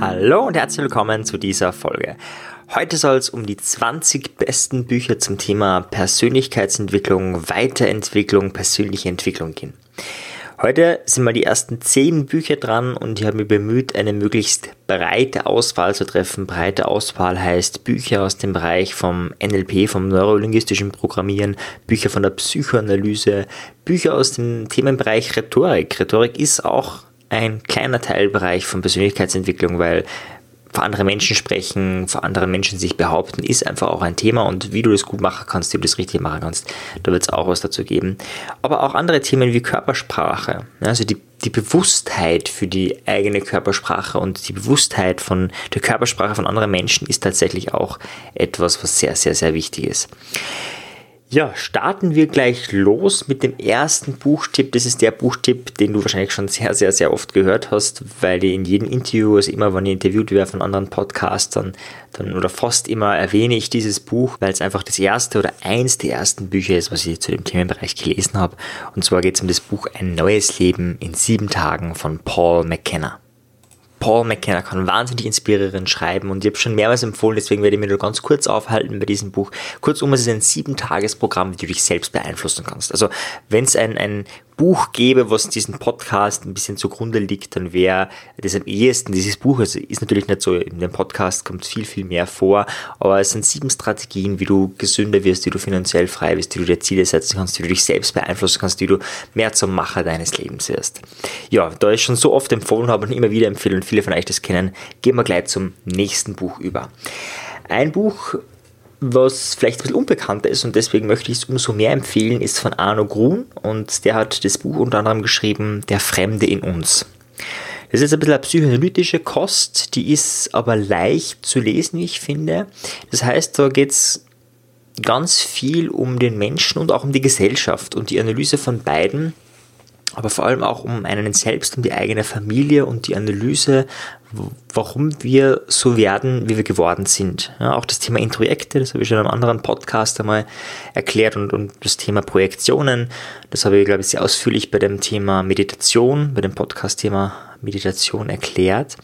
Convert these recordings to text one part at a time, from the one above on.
Hallo und herzlich willkommen zu dieser Folge. Heute soll es um die 20 besten Bücher zum Thema Persönlichkeitsentwicklung, Weiterentwicklung, persönliche Entwicklung gehen. Heute sind mal die ersten 10 Bücher dran und ich habe mich bemüht, eine möglichst breite Auswahl zu treffen. Breite Auswahl heißt Bücher aus dem Bereich vom NLP, vom neurolinguistischen Programmieren, Bücher von der Psychoanalyse, Bücher aus dem Themenbereich Rhetorik. Rhetorik ist auch ein kleiner Teilbereich von Persönlichkeitsentwicklung, weil vor anderen Menschen sprechen, vor anderen Menschen sich behaupten, ist einfach auch ein Thema und wie du das gut machen kannst, wie du das richtig machen kannst, da wird es auch was dazu geben. Aber auch andere Themen wie Körpersprache, also die, die Bewusstheit für die eigene Körpersprache und die Bewusstheit von der Körpersprache von anderen Menschen ist tatsächlich auch etwas, was sehr, sehr, sehr wichtig ist. Ja, starten wir gleich los mit dem ersten Buchtipp. Das ist der Buchtipp, den du wahrscheinlich schon sehr, sehr, sehr oft gehört hast, weil ich in jedem Interview, also immer, wenn ich interviewt werde von anderen Podcastern, dann oder fast immer erwähne ich dieses Buch, weil es einfach das erste oder eins der ersten Bücher ist, was ich zu dem Themenbereich gelesen habe. Und zwar geht es um das Buch Ein neues Leben in sieben Tagen von Paul McKenna. Paul McKenna kann wahnsinnig inspirierend schreiben und ich habe schon mehrmals empfohlen, deswegen werde ich mir nur ganz kurz aufhalten bei diesem Buch. Kurzum, es ist ein sieben-Tages-Programm, wie du dich selbst beeinflussen kannst. Also wenn es ein, ein Buch gäbe, was diesen Podcast ein bisschen zugrunde liegt, dann wäre das am ehesten dieses Buch. Also ist natürlich nicht so, in dem Podcast kommt viel, viel mehr vor, aber es sind sieben Strategien, wie du gesünder wirst, wie du finanziell frei wirst, wie du dir Ziele setzen kannst, wie du dich selbst beeinflussen kannst, wie du mehr zum Macher deines Lebens wirst. Ja, da ich schon so oft empfohlen habe und immer wieder empfehle und viele von euch das kennen, gehen wir gleich zum nächsten Buch über. Ein Buch, was vielleicht ein bisschen unbekannter ist und deswegen möchte ich es umso mehr empfehlen, ist von Arno Grun und der hat das Buch unter anderem geschrieben, Der Fremde in uns. Das ist ein bisschen eine psychoanalytische Kost, die ist aber leicht zu lesen, wie ich finde. Das heißt, da geht es ganz viel um den Menschen und auch um die Gesellschaft und die Analyse von beiden aber vor allem auch um einen selbst, um die eigene Familie und die Analyse, warum wir so werden, wie wir geworden sind. Ja, auch das Thema Introjekte, das habe ich schon in einem anderen Podcast einmal erklärt und, und das Thema Projektionen, das habe ich, glaube ich, sehr ausführlich bei dem Thema Meditation, bei dem Podcast-Thema Meditation erklärt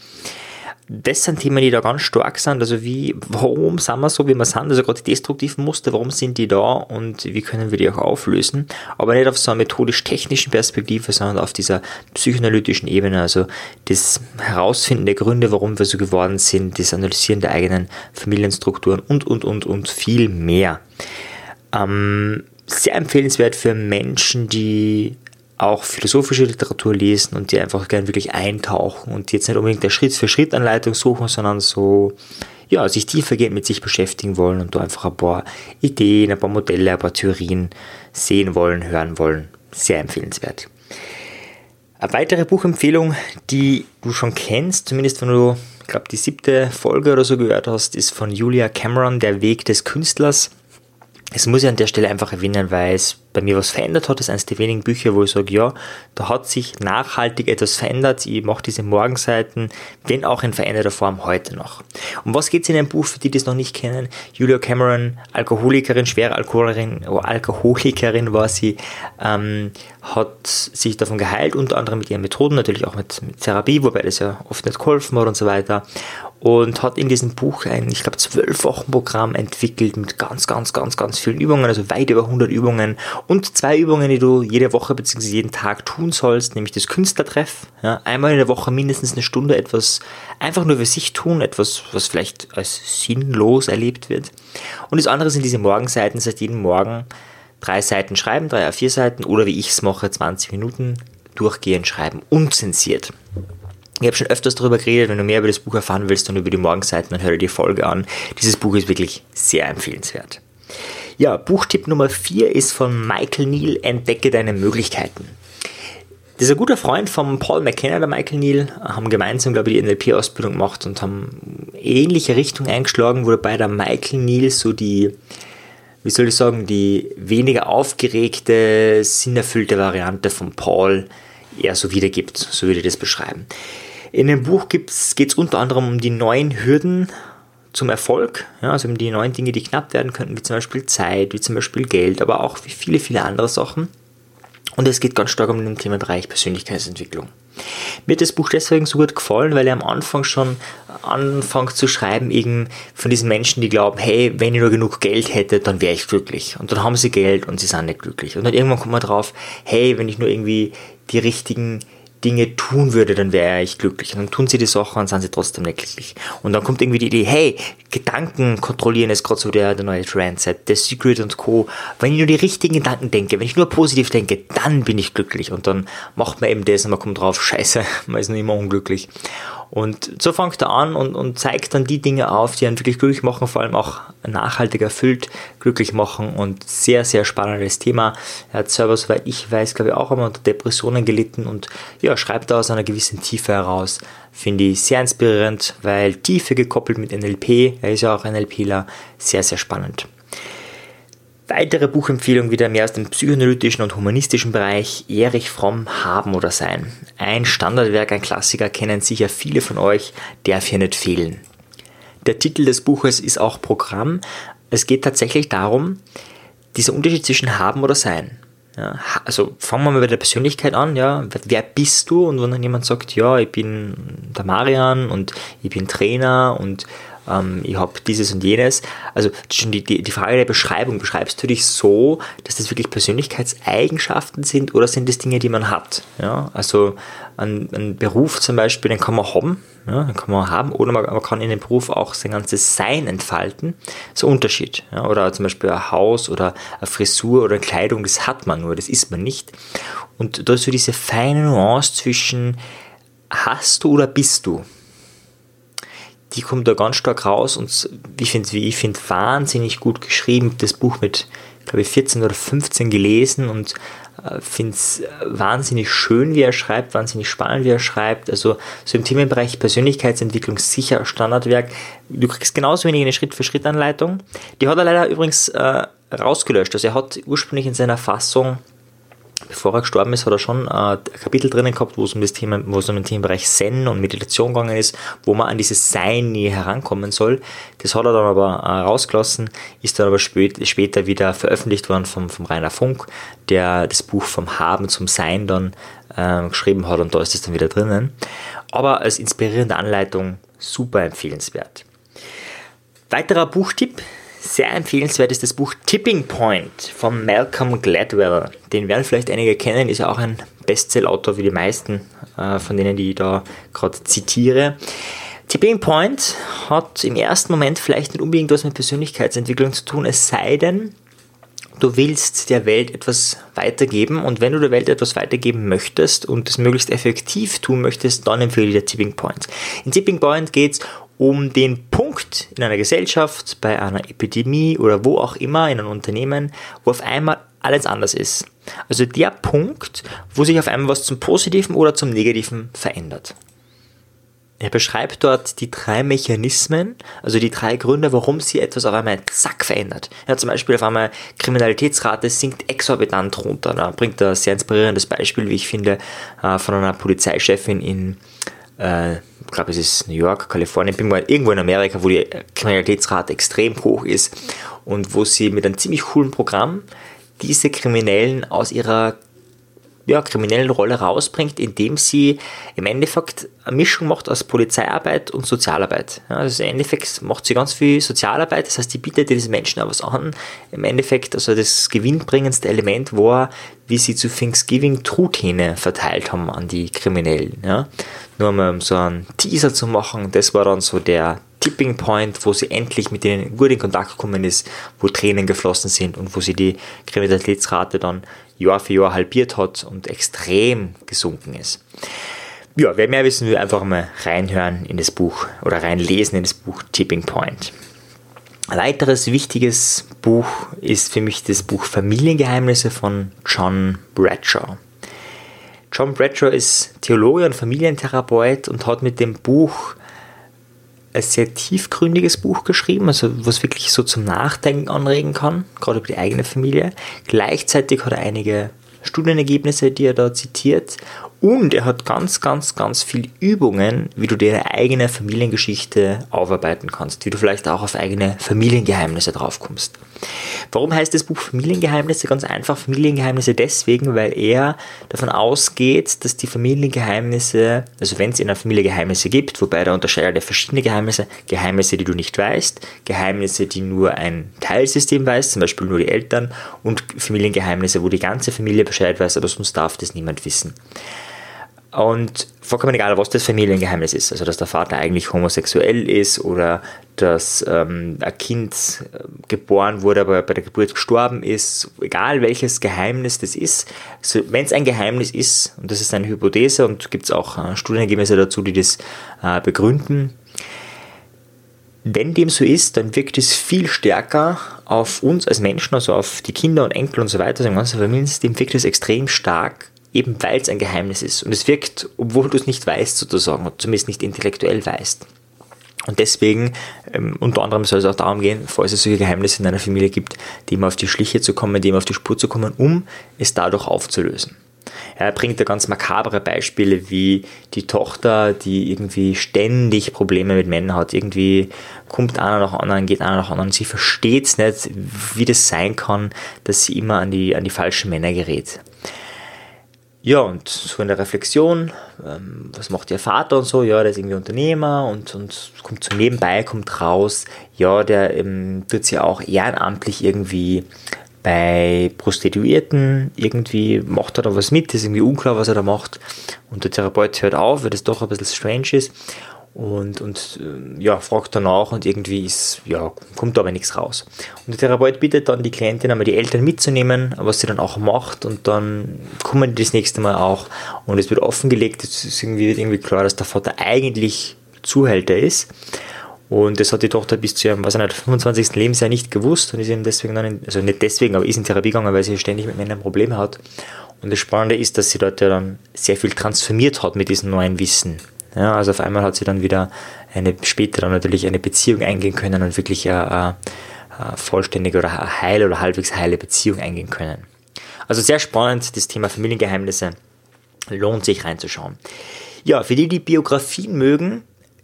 das sind Themen, die da ganz stark sind. Also wie, warum sind wir so, wie wir sind? Also gerade die destruktiven Muster, warum sind die da und wie können wir die auch auflösen? Aber nicht auf so einer methodisch-technischen Perspektive, sondern auf dieser psychoanalytischen Ebene. Also das Herausfinden der Gründe, warum wir so geworden sind, das Analysieren der eigenen Familienstrukturen und, und, und, und viel mehr. Ähm, sehr empfehlenswert für Menschen, die auch philosophische Literatur lesen und die einfach gerne wirklich eintauchen und jetzt nicht unbedingt der Schritt-für-Schritt-Anleitung suchen, sondern so, ja, sich tiefergehend mit sich beschäftigen wollen und da einfach ein paar Ideen, ein paar Modelle, ein paar Theorien sehen wollen, hören wollen. Sehr empfehlenswert. Eine weitere Buchempfehlung, die du schon kennst, zumindest wenn du, ich glaube, die siebte Folge oder so gehört hast, ist von Julia Cameron, Der Weg des Künstlers. Es muss ich an der Stelle einfach erwähnen, weil es bei mir was verändert hat. Das ist eines der wenigen Bücher, wo ich sage, ja, da hat sich nachhaltig etwas verändert. Ich mache diese Morgenseiten, wenn auch in veränderter Form, heute noch. Um was geht es in einem Buch, für die, die es noch nicht kennen? Julia Cameron, Alkoholikerin, schwere Alkoholikerin, oh, Alkoholikerin war sie, ähm, hat sich davon geheilt, unter anderem mit ihren Methoden, natürlich auch mit, mit Therapie, wobei das ja oft nicht geholfen hat und so weiter und hat in diesem Buch ein, ich glaube, zwölf Wochen Programm entwickelt mit ganz, ganz, ganz, ganz vielen Übungen, also weit über 100 Übungen und zwei Übungen, die du jede Woche bzw. jeden Tag tun sollst, nämlich das Künstlertreff. Ja, einmal in der Woche mindestens eine Stunde etwas einfach nur für sich tun, etwas, was vielleicht als sinnlos erlebt wird. Und das andere sind diese Morgenseiten, seit jedem Morgen drei Seiten schreiben, drei A4 Seiten oder wie ich es mache, 20 Minuten durchgehend schreiben, unzensiert. Ich habe schon öfters darüber geredet, wenn du mehr über das Buch erfahren willst und über die Morgenseiten, dann hör dir die Folge an. Dieses Buch ist wirklich sehr empfehlenswert. Ja, Buchtipp Nummer 4 ist von Michael Neal, Entdecke deine Möglichkeiten. Das ist ein guter Freund von Paul McKenna, der Michael Neal, haben gemeinsam, glaube ich, die NLP-Ausbildung gemacht und haben ähnliche Richtung eingeschlagen, wobei der Michael Neal so die, wie soll ich sagen, die weniger aufgeregte, sinnerfüllte Variante von Paul eher so wiedergibt, so würde ich das beschreiben. In dem Buch geht es unter anderem um die neuen Hürden zum Erfolg, ja, also um die neuen Dinge, die knapp werden könnten, wie zum Beispiel Zeit, wie zum Beispiel Geld, aber auch wie viele, viele andere Sachen. Und es geht ganz stark um den Themenbereich Persönlichkeitsentwicklung. Mir hat das Buch deswegen so gut gefallen, weil er am Anfang schon anfängt zu schreiben, eben von diesen Menschen, die glauben, hey, wenn ich nur genug Geld hätte, dann wäre ich glücklich. Und dann haben sie Geld und sie sind nicht glücklich. Und dann irgendwann kommt man drauf, hey, wenn ich nur irgendwie die richtigen Dinge tun würde, dann wäre ich glücklich. Und dann tun sie die Sachen und sind sie trotzdem nicht glücklich. Und dann kommt irgendwie die Idee, hey, Gedanken kontrollieren ist gerade so der, der neue Trendset, der Secret und Co. Wenn ich nur die richtigen Gedanken denke, wenn ich nur positiv denke, dann bin ich glücklich. Und dann macht man eben das und man kommt drauf, scheiße, man ist nur immer unglücklich. Und so fängt er an und, und zeigt dann die Dinge auf, die einen wirklich glücklich machen, vor allem auch nachhaltig erfüllt glücklich machen und sehr, sehr spannendes Thema. Er hat selber, soweit ich weiß, glaube ich, auch einmal unter Depressionen gelitten und ja, schreibt da aus einer gewissen Tiefe heraus. Finde ich sehr inspirierend, weil Tiefe gekoppelt mit NLP, er ist ja auch NLPler, sehr, sehr spannend. Weitere Buchempfehlung wieder mehr aus dem psychoanalytischen und humanistischen Bereich. Erich Fromm, Haben oder Sein. Ein Standardwerk, ein Klassiker, kennen sicher viele von euch, darf hier nicht fehlen. Der Titel des Buches ist auch Programm. Es geht tatsächlich darum, dieser Unterschied zwischen Haben oder Sein. Ja, also fangen wir mal bei der Persönlichkeit an, ja. Wer bist du? Und wenn dann jemand sagt, ja, ich bin der Marian und ich bin Trainer und ähm, ich habe dieses und jenes. Also schon die, die, die Frage der Beschreibung, beschreibst du dich so, dass das wirklich Persönlichkeitseigenschaften sind oder sind das Dinge, die man hat? Ja? Also ein, ein Beruf zum Beispiel, den kann man haben, ja, den kann man haben, oder man, man, kann in dem Beruf auch sein ganzes Sein entfalten. So ein Unterschied. Ja? Oder zum Beispiel ein Haus oder eine Frisur oder eine Kleidung, das hat man nur, das ist man nicht. Und da ist so diese feine Nuance zwischen hast du oder bist du die kommt da ganz stark raus und ich finde wie ich finde wahnsinnig gut geschrieben. Das Buch mit, glaube ich, 14 oder 15 gelesen und äh, finde es wahnsinnig schön, wie er schreibt, wahnsinnig spannend, wie er schreibt. Also so im Themenbereich Persönlichkeitsentwicklung sicher Standardwerk. Du kriegst genauso wenig eine Schritt-für-Schritt-Anleitung. Die hat er leider übrigens äh, rausgelöscht. Also er hat ursprünglich in seiner Fassung bevor er gestorben ist, hat er schon äh, ein Kapitel drinnen gehabt, wo es um das Thema, wo es um den Themenbereich Zen und Meditation gegangen ist, wo man an dieses Sein nie herankommen soll. Das hat er dann aber äh, rausgelassen, ist dann aber spät, später wieder veröffentlicht worden vom, vom Rainer Funk, der das Buch vom Haben zum Sein dann äh, geschrieben hat und da ist es dann wieder drinnen. Aber als inspirierende Anleitung super empfehlenswert. Weiterer Buchtipp, sehr empfehlenswert ist das Buch Tipping Point von Malcolm Gladwell. Den werden vielleicht einige kennen, ist ja auch ein Bestseller-Autor wie die meisten äh, von denen, die ich da gerade zitiere. Tipping Point hat im ersten Moment vielleicht nicht unbedingt was mit Persönlichkeitsentwicklung zu tun, es sei denn, du willst der Welt etwas weitergeben und wenn du der Welt etwas weitergeben möchtest und es möglichst effektiv tun möchtest, dann empfehle ich dir Tipping Point. In Tipping Point geht es um den Punkt in einer Gesellschaft, bei einer Epidemie oder wo auch immer in einem Unternehmen, wo auf einmal alles anders ist. Also der Punkt, wo sich auf einmal was zum Positiven oder zum Negativen verändert. Er beschreibt dort die drei Mechanismen, also die drei Gründe, warum sie etwas auf einmal zack verändert. Ja, zum Beispiel auf einmal Kriminalitätsrate sinkt exorbitant runter. Da bringt er ein sehr inspirierendes Beispiel, wie ich finde, äh, von einer Polizeichefin in äh, ich glaube es ist New York, Kalifornien, bin mal irgendwo in Amerika, wo die Kriminalitätsrate extrem hoch ist und wo sie mit einem ziemlich coolen Programm diese Kriminellen aus ihrer ja, kriminellen Rolle rausbringt, indem sie im Endeffekt eine Mischung macht aus Polizeiarbeit und Sozialarbeit. Ja, also im Endeffekt macht sie ganz viel Sozialarbeit, das heißt, die bietet diesen Menschen auch was an. Im Endeffekt, also das gewinnbringendste Element war, wie sie zu Thanksgiving Truthähne verteilt haben an die Kriminellen. Ja. Nur um so einen Teaser zu machen, das war dann so der Tipping Point, wo sie endlich mit denen gut in Kontakt gekommen ist, wo Tränen geflossen sind und wo sie die Kriminalitätsrate dann Jahr für Jahr halbiert hat und extrem gesunken ist. Ja, wer mehr wissen will, einfach mal reinhören in das Buch oder reinlesen in das Buch Tipping Point. Ein weiteres wichtiges Buch ist für mich das Buch Familiengeheimnisse von John Bradshaw. John Bradshaw ist Theologe und Familientherapeut und hat mit dem Buch ein sehr tiefgründiges Buch geschrieben, also was wirklich so zum Nachdenken anregen kann, gerade über die eigene Familie. Gleichzeitig hat er einige Studienergebnisse, die er da zitiert Und er hat ganz, ganz, ganz viele Übungen, wie du deine eigene Familiengeschichte aufarbeiten kannst, wie du vielleicht auch auf eigene Familiengeheimnisse draufkommst. Warum heißt das Buch Familiengeheimnisse? Ganz einfach Familiengeheimnisse deswegen, weil er davon ausgeht, dass die Familiengeheimnisse, also wenn es in einer Familie Geheimnisse gibt, wobei da unterscheidet er verschiedene Geheimnisse, Geheimnisse, die du nicht weißt, Geheimnisse, die nur ein Teilsystem weiß, zum Beispiel nur die Eltern, und Familiengeheimnisse, wo die ganze Familie Bescheid weiß, aber sonst darf das niemand wissen. Und vollkommen egal, was das Familiengeheimnis ist, also dass der Vater eigentlich homosexuell ist oder dass ähm, ein Kind äh, geboren wurde, aber bei der Geburt gestorben ist, egal welches Geheimnis das ist, also wenn es ein Geheimnis ist, und das ist eine Hypothese und gibt es auch äh, Studienergebnisse dazu, die das äh, begründen, wenn dem so ist, dann wirkt es viel stärker auf uns als Menschen, also auf die Kinder und Enkel und so weiter, also im ganzen Familiensystem wirkt es extrem stark eben weil es ein Geheimnis ist. Und es wirkt, obwohl du es nicht weißt, sozusagen, zumindest nicht intellektuell weißt. Und deswegen, ähm, unter anderem soll es auch darum gehen, falls es solche Geheimnisse in einer Familie gibt, dem auf die Schliche zu kommen, dem auf die Spur zu kommen, um es dadurch aufzulösen. Er bringt da ganz makabre Beispiele wie die Tochter, die irgendwie ständig Probleme mit Männern hat. Irgendwie kommt einer nach anderen, geht einer nach anderen. Sie versteht es nicht, wie das sein kann, dass sie immer an die, an die falschen Männer gerät. Ja, und so in der Reflexion, ähm, was macht ihr Vater und so, ja, der ist irgendwie Unternehmer und, und kommt zum Nebenbei, kommt raus, ja, der ähm, tut sich auch ehrenamtlich irgendwie bei Prostituierten, irgendwie macht er da was mit, ist irgendwie unklar, was er da macht. Und der Therapeut hört auf, weil das doch ein bisschen strange ist und, und äh, ja, fragt danach und irgendwie ist, ja, kommt aber nichts raus. Und der Therapeut bittet dann die Klientin einmal die Eltern mitzunehmen, was sie dann auch macht und dann kommen die das nächste Mal auch und es wird offengelegt, es ist irgendwie, wird irgendwie klar, dass der Vater eigentlich Zuhälter ist. Und das hat die Tochter bis zu ihrem, was nicht, 25. Lebensjahr nicht gewusst und ist eben deswegen dann, in, also nicht deswegen, aber ist in Therapie gegangen, weil sie ständig mit Männern Probleme hat. Und das Spannende ist, dass sie dort ja dann sehr viel transformiert hat mit diesem neuen Wissen. Ja, also auf einmal hat sie dann wieder eine, später dann natürlich eine Beziehung eingehen können und wirklich eine, eine, vollständige oder eine heile oder halbwegs heile Beziehung eingehen können. Also sehr spannend, das Thema Familiengeheimnisse. Lohnt sich reinzuschauen. Ja, für die, die Biografien mögen,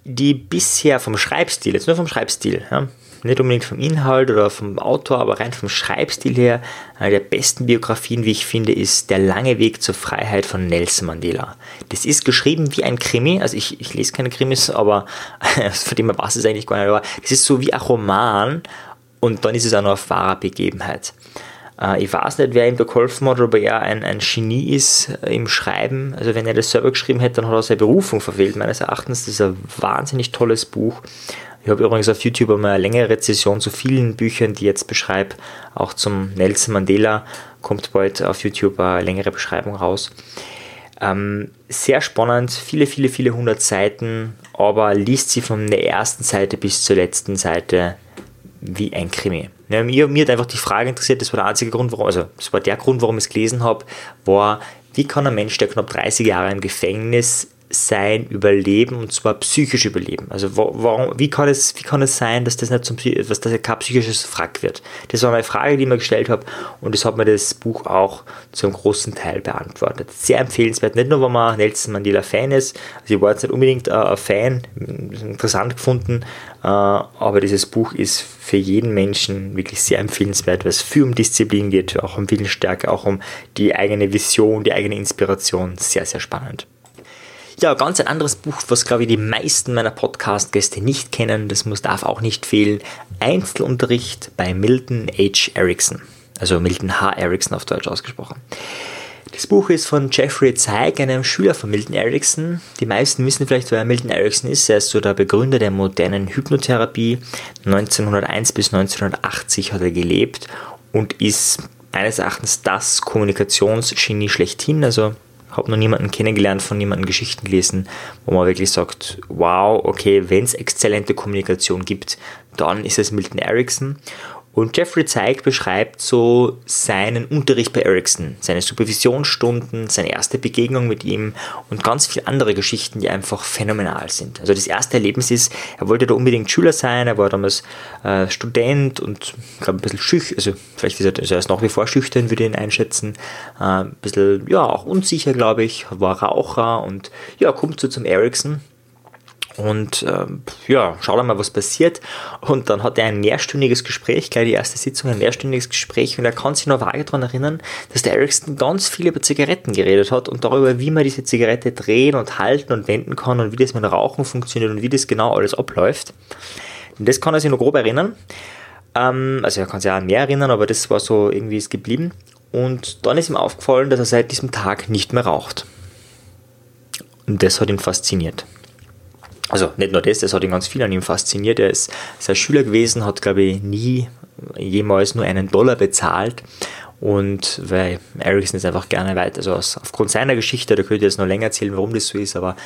die bisher vom Schreibstil, jetzt nur vom Schreibstil, ja, nicht unbedingt vom Inhalt oder vom Autor, aber rein vom Schreibstil her, eine der besten Biografien, wie ich finde, ist Der lange Weg zur Freiheit von Nelson Mandela. Das ist geschrieben wie ein Krimi, also ich, ich lese keine Krimis, aber von dem her passt es eigentlich gar nicht, aber das ist so wie ein Roman und dann ist es auch noch eine wahre Begebenheit. Äh, ich weiß nicht, wer ihm da geholfen hat, ob er ein, ein Genie ist äh, im Schreiben. Also wenn er das selber geschrieben hätte, dann hat er seine Berufung verfehlt, meines Erachtens. Das ist ein wahnsinnig tolles Buch. Ich habe übrigens auf YouTube einmal eine längere Rezession zu vielen Büchern, die ich jetzt beschreibe. Auch zum Nelson Mandela kommt bald auf YouTube eine längere Beschreibung raus. Ähm, sehr spannend, viele, viele, viele hundert Seiten, aber liest sie von der ersten Seite bis zur letzten Seite wie ein Krimi. Ja, mir, mir hat einfach die Frage interessiert, das war der einzige Grund, warum, also das war der Grund, warum ich es gelesen habe, war, wie kann ein Mensch, der knapp 30 Jahre im Gefängnis sein überleben und zwar psychisch überleben. Also warum, wie, kann es, wie kann es sein, dass das nicht zum dass das kein psychisches Frack wird? Das war meine Frage, die ich mir gestellt habe und das hat mir das Buch auch zu einem großen Teil beantwortet. Sehr empfehlenswert, nicht nur, wenn man Nelson Mandela Fan ist, also ich war jetzt nicht unbedingt äh, ein Fan, interessant gefunden, äh, aber dieses Buch ist für jeden Menschen wirklich sehr empfehlenswert, weil es viel um Disziplin geht, auch um Willensstärke, auch um die eigene Vision, die eigene Inspiration. Sehr, sehr spannend. Ja, ganz ein anderes Buch, was glaube ich die meisten meiner Podcast-Gäste nicht kennen, das muss darf auch nicht fehlen. Einzelunterricht bei Milton H. Erickson. Also Milton H. Erickson auf Deutsch ausgesprochen. Das Buch ist von Jeffrey Zeig, einem Schüler von Milton Erickson. Die meisten wissen vielleicht, wer Milton Erickson ist. Er ist so der Begründer der modernen Hypnotherapie. 1901 bis 1980 hat er gelebt und ist eines Erachtens das Kommunikationsgenie schlechthin. Also habe noch niemanden kennengelernt, von niemandem Geschichten gelesen, wo man wirklich sagt, wow, okay, wenn es exzellente Kommunikation gibt, dann ist es Milton Erickson. Und Jeffrey Zeig beschreibt so seinen Unterricht bei Ericsson, seine Supervisionsstunden, seine erste Begegnung mit ihm und ganz viele andere Geschichten, die einfach phänomenal sind. Also das erste Erlebnis ist, er wollte da unbedingt Schüler sein, er war damals äh, Student und glaube ein bisschen schüchtern, also vielleicht ist er, also er ist nach wie vor schüchtern, würde ich ihn einschätzen, äh, ein bisschen, ja, auch unsicher, glaube ich, war Raucher und ja, kommt so zum Ericsson und ähm, ja, schau dann mal, was passiert. Und dann hat er ein mehrstündiges Gespräch, gleich die erste Sitzung, ein mehrstündiges Gespräch. Und er kann sich noch vage daran erinnern, dass der Ericsson ganz viel über Zigaretten geredet hat und darüber, wie man diese Zigarette drehen und halten und wenden kann und wie das mit dem Rauchen funktioniert und wie das genau alles abläuft. Und das kann er sich noch grob erinnern. Ähm, also er kann sich auch mehr erinnern, aber das war so irgendwie ist geblieben. Und dann ist ihm aufgefallen, dass er seit diesem Tag nicht mehr raucht. Und das hat ihn fasziniert also nicht nur das, das hat ihn ganz viel an ihm fasziniert. Er ist, ist ein Schüler gewesen, hat, glaube ich, nie jemals nur einen Dollar bezahlt. Und weil Ericsson ist einfach gerne weit, also aus, aufgrund seiner Geschichte, da könnte ich jetzt noch länger erzählen, warum das so ist, aber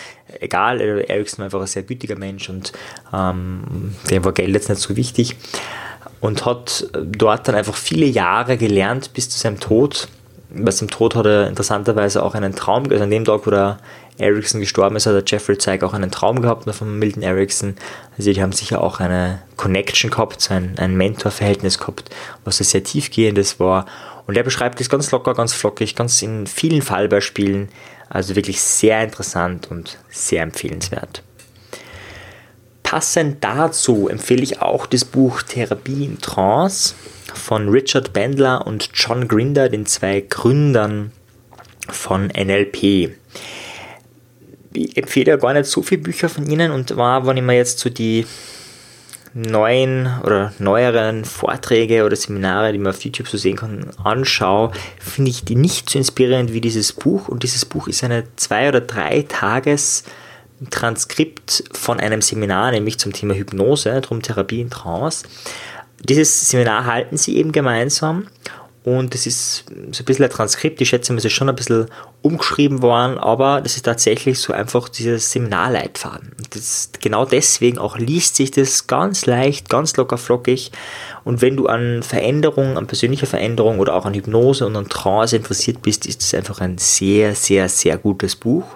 egal, Ericsson war einfach ein sehr gütiger Mensch und ähm, dem war Geld jetzt nicht so wichtig und hat dort dann einfach viele Jahre gelernt bis zu seinem Tod. Bei seinem Tod hat er interessanterweise auch einen Traum, also an dem Tag, wo der Ericsson gestorben ist, hat der Jeffrey Zeig auch einen Traum gehabt von Milton Ericsson. Also die haben sicher auch eine Connection gehabt, ein, ein Mentor-Verhältnis gehabt, was sehr tiefgehendes war. Und er beschreibt das ganz locker, ganz flockig, ganz in vielen Fallbeispielen. Also wirklich sehr interessant und sehr empfehlenswert. Passend dazu empfehle ich auch das Buch Therapie in Trance von Richard Bandler und John Grinder, den zwei Gründern von NLP ich empfehle ja gar nicht so viele Bücher von ihnen und war, wenn ich mir jetzt so die neuen oder neueren Vorträge oder Seminare, die man auf YouTube so sehen kann, anschaue, finde ich die nicht so inspirierend wie dieses Buch. Und dieses Buch ist eine zwei oder drei Tages Transkript von einem Seminar, nämlich zum Thema Hypnose, drum Therapie in Trance. Dieses Seminar halten sie eben gemeinsam und es ist so ein bisschen ein Transkript, ich schätze es ist schon ein bisschen umgeschrieben worden, aber das ist tatsächlich so einfach dieser Seminarleitfaden. Das, genau deswegen auch liest sich das ganz leicht, ganz locker flockig. Und wenn du an Veränderung, an persönlicher Veränderung oder auch an Hypnose und an Trance interessiert bist, ist es einfach ein sehr, sehr, sehr gutes Buch.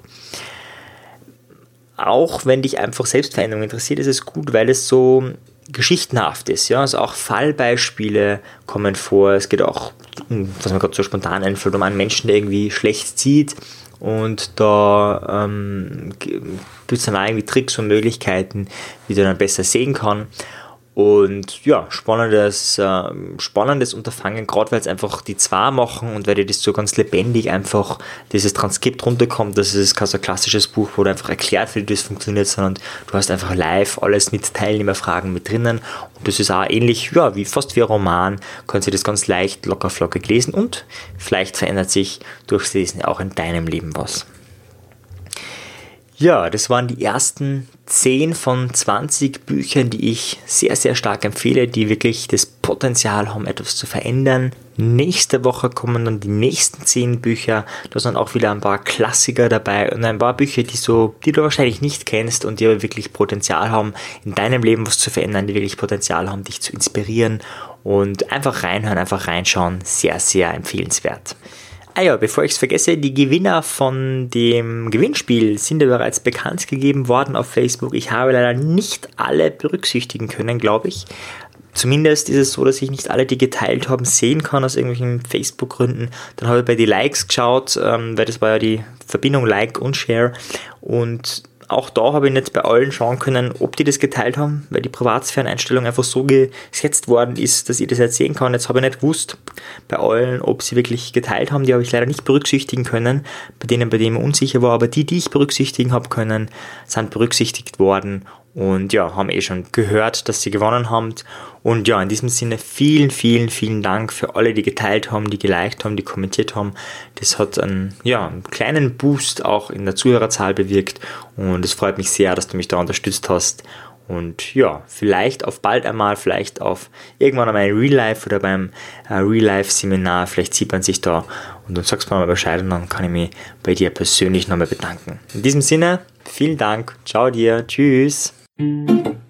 Auch wenn dich einfach Selbstveränderung interessiert, ist es gut, weil es so geschichtenhaft ist. Ja? Also auch Fallbeispiele kommen vor. Es geht auch, was mir gerade so spontan einfällt, um einen Menschen, der irgendwie schlecht sieht und da ähm, gibt es dann auch irgendwie Tricks und Möglichkeiten, wie der dann besser sehen kann. Und ja, spannendes, äh, spannendes Unterfangen, gerade weil es einfach die zwei machen und weil dir das so ganz lebendig einfach dieses Transkript runterkommt. Das ist kein so klassisches Buch, wo du einfach erklärt, wie das funktioniert, sondern du hast einfach live alles mit Teilnehmerfragen mit drinnen. Und das ist auch ähnlich, ja, wie fast wie ein Roman, kannst du das ganz leicht, locker, flockig lesen und vielleicht verändert sich durchs Lesen auch in deinem Leben was. Ja, das waren die ersten 10 von 20 Büchern, die ich sehr, sehr stark empfehle, die wirklich das Potenzial haben, etwas zu verändern. Nächste Woche kommen dann die nächsten 10 Bücher. Da sind auch wieder ein paar Klassiker dabei und ein paar Bücher, die, so, die du wahrscheinlich nicht kennst und die aber wirklich Potenzial haben, in deinem Leben was zu verändern, die wirklich Potenzial haben, dich zu inspirieren und einfach reinhören, einfach reinschauen. Sehr, sehr empfehlenswert. Ah ja, bevor ich es vergesse, die Gewinner von dem Gewinnspiel sind ja bereits bekannt gegeben worden auf Facebook. Ich habe leider nicht alle berücksichtigen können, glaube ich. Zumindest ist es so, dass ich nicht alle, die geteilt haben, sehen kann aus irgendwelchen Facebook-Gründen. Dann habe ich bei den Likes geschaut, ähm, weil das war ja die Verbindung Like und Share. Und auch da habe ich nicht bei allen schauen können, ob die das geteilt haben, weil die Privatsphäreneinstellung einfach so gesetzt worden ist, dass ich das jetzt sehen kann. Jetzt habe ich nicht gewusst bei allen, ob sie wirklich geteilt haben. Die habe ich leider nicht berücksichtigen können, bei denen, bei denen ich unsicher war. Aber die, die ich berücksichtigen habe können, sind berücksichtigt worden und ja, haben eh schon gehört, dass sie gewonnen haben. Und ja, in diesem Sinne vielen, vielen, vielen Dank für alle, die geteilt haben, die geliked haben, die kommentiert haben. Das hat einen, ja, einen kleinen Boost auch in der Zuhörerzahl bewirkt und es freut mich sehr, dass du mich da unterstützt hast. Und ja, vielleicht auf bald einmal, vielleicht auf irgendwann einmal Real Life oder beim äh, Real Life Seminar, vielleicht sieht man sich da und dann sagst du mir mal Bescheid und dann kann ich mich bei dir persönlich nochmal bedanken. In diesem Sinne, vielen Dank, ciao dir, tschüss. Mm-hmm.